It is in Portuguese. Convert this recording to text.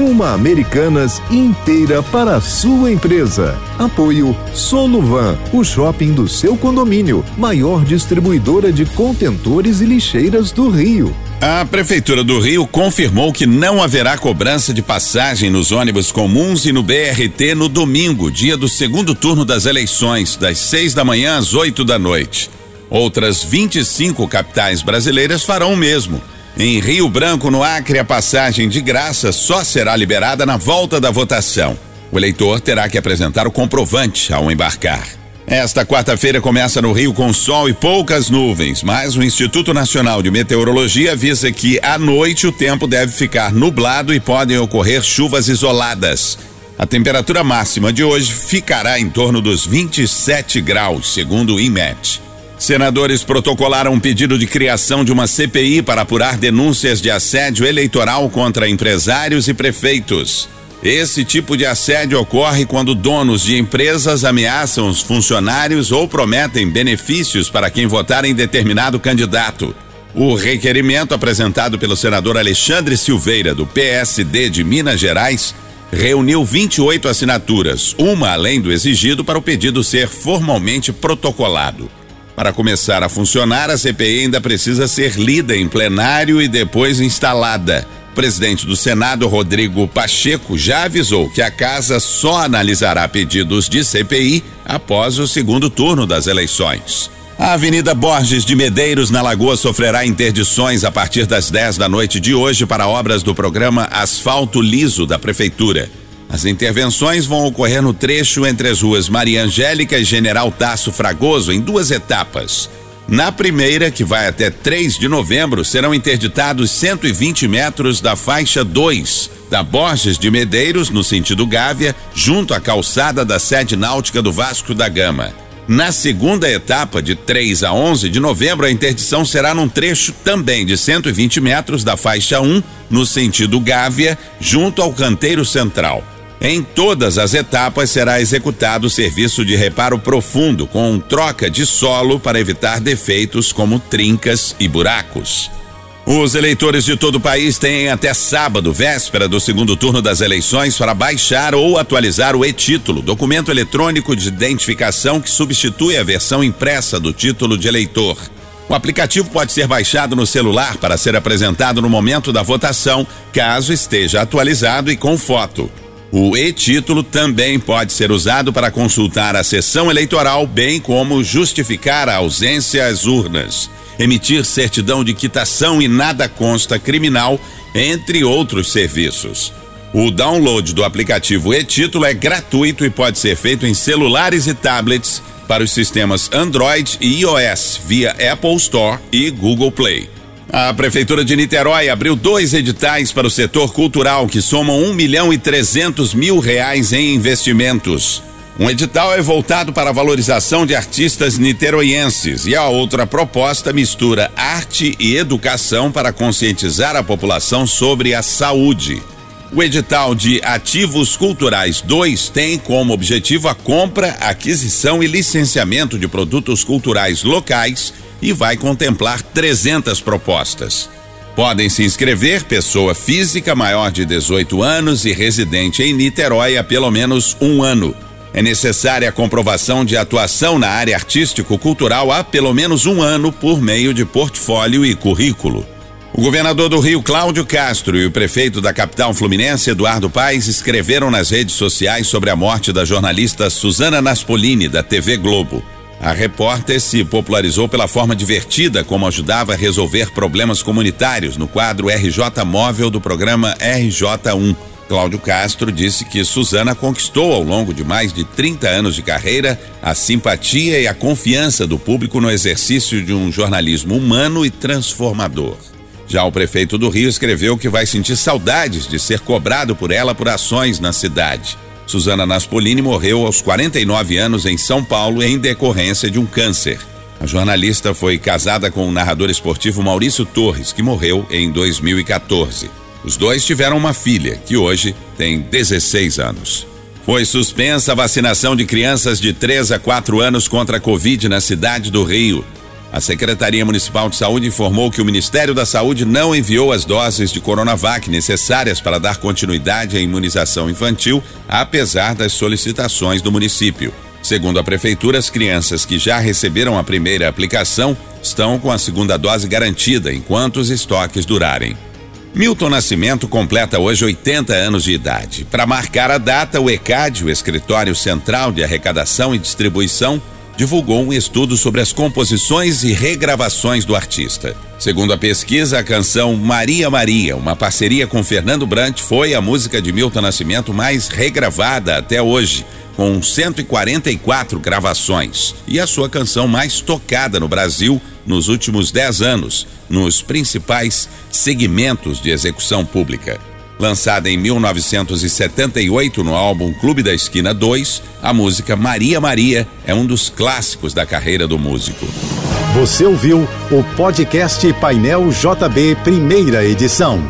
Uma Americanas inteira para a sua empresa. Apoio Soluvan, o shopping do seu condomínio, maior distribuidora de contentores e lixeiras do Rio. A Prefeitura do Rio confirmou que não haverá cobrança de passagem nos ônibus comuns e no BRT no domingo, dia do segundo turno das eleições, das seis da manhã às oito da noite. Outras 25 capitais brasileiras farão o mesmo. Em Rio Branco, no Acre, a passagem de graça só será liberada na volta da votação. O eleitor terá que apresentar o comprovante ao embarcar. Esta quarta-feira começa no Rio com sol e poucas nuvens, mas o Instituto Nacional de Meteorologia avisa que à noite o tempo deve ficar nublado e podem ocorrer chuvas isoladas. A temperatura máxima de hoje ficará em torno dos 27 graus, segundo o INMET. Senadores protocolaram um pedido de criação de uma CPI para apurar denúncias de assédio eleitoral contra empresários e prefeitos. Esse tipo de assédio ocorre quando donos de empresas ameaçam os funcionários ou prometem benefícios para quem votar em determinado candidato. O requerimento apresentado pelo senador Alexandre Silveira, do PSD de Minas Gerais, reuniu 28 assinaturas, uma além do exigido para o pedido ser formalmente protocolado. Para começar a funcionar, a CPI ainda precisa ser lida em plenário e depois instalada. O presidente do Senado, Rodrigo Pacheco, já avisou que a casa só analisará pedidos de CPI após o segundo turno das eleições. A Avenida Borges de Medeiros, na Lagoa, sofrerá interdições a partir das 10 da noite de hoje para obras do programa Asfalto Liso da Prefeitura. As intervenções vão ocorrer no trecho entre as ruas Maria Angélica e General Tasso Fragoso em duas etapas. Na primeira, que vai até 3 de novembro, serão interditados 120 metros da faixa 2 da Borges de Medeiros, no sentido Gávea, junto à calçada da sede náutica do Vasco da Gama. Na segunda etapa, de 3 a 11 de novembro, a interdição será num trecho também de 120 metros da faixa 1, no sentido Gávea, junto ao canteiro central. Em todas as etapas será executado o serviço de reparo profundo com troca de solo para evitar defeitos como trincas e buracos. Os eleitores de todo o país têm até sábado, véspera do segundo turno das eleições, para baixar ou atualizar o e-título, documento eletrônico de identificação que substitui a versão impressa do título de eleitor. O aplicativo pode ser baixado no celular para ser apresentado no momento da votação, caso esteja atualizado e com foto. O e-título também pode ser usado para consultar a sessão eleitoral, bem como justificar a ausência às urnas, emitir certidão de quitação e nada consta criminal, entre outros serviços. O download do aplicativo e-título é gratuito e pode ser feito em celulares e tablets para os sistemas Android e iOS via Apple Store e Google Play. A Prefeitura de Niterói abriu dois editais para o setor cultural que somam um milhão e trezentos mil reais em investimentos. Um edital é voltado para a valorização de artistas niteroienses e a outra proposta mistura arte e educação para conscientizar a população sobre a saúde. O edital de Ativos Culturais 2 tem como objetivo a compra, aquisição e licenciamento de produtos culturais locais e vai contemplar 300 propostas. Podem se inscrever pessoa física maior de 18 anos e residente em Niterói há pelo menos um ano. É necessária a comprovação de atuação na área artístico-cultural há pelo menos um ano por meio de portfólio e currículo. O governador do Rio, Cláudio Castro, e o prefeito da capital fluminense, Eduardo Paes, escreveram nas redes sociais sobre a morte da jornalista Suzana Naspolini, da TV Globo. A repórter se popularizou pela forma divertida como ajudava a resolver problemas comunitários no quadro RJ Móvel do programa RJ1. Cláudio Castro disse que Suzana conquistou ao longo de mais de 30 anos de carreira a simpatia e a confiança do público no exercício de um jornalismo humano e transformador. Já o prefeito do Rio escreveu que vai sentir saudades de ser cobrado por ela por ações na cidade. Suzana Naspolini morreu aos 49 anos em São Paulo em decorrência de um câncer. A jornalista foi casada com o narrador esportivo Maurício Torres, que morreu em 2014. Os dois tiveram uma filha, que hoje tem 16 anos. Foi suspensa a vacinação de crianças de 3 a 4 anos contra a Covid na cidade do Rio. A Secretaria Municipal de Saúde informou que o Ministério da Saúde não enviou as doses de Coronavac necessárias para dar continuidade à imunização infantil, apesar das solicitações do município. Segundo a Prefeitura, as crianças que já receberam a primeira aplicação estão com a segunda dose garantida enquanto os estoques durarem. Milton Nascimento completa hoje 80 anos de idade. Para marcar a data, o ECAD, o Escritório Central de Arrecadação e Distribuição, divulgou um estudo sobre as composições e regravações do artista. Segundo a pesquisa, a canção Maria Maria, uma parceria com Fernando Brant, foi a música de Milton Nascimento mais regravada até hoje com 144 gravações e a sua canção mais tocada no Brasil nos últimos 10 anos, nos principais segmentos de execução pública. Lançada em 1978 no álbum Clube da Esquina 2, a música Maria Maria é um dos clássicos da carreira do músico. Você ouviu o podcast Painel JB, primeira edição.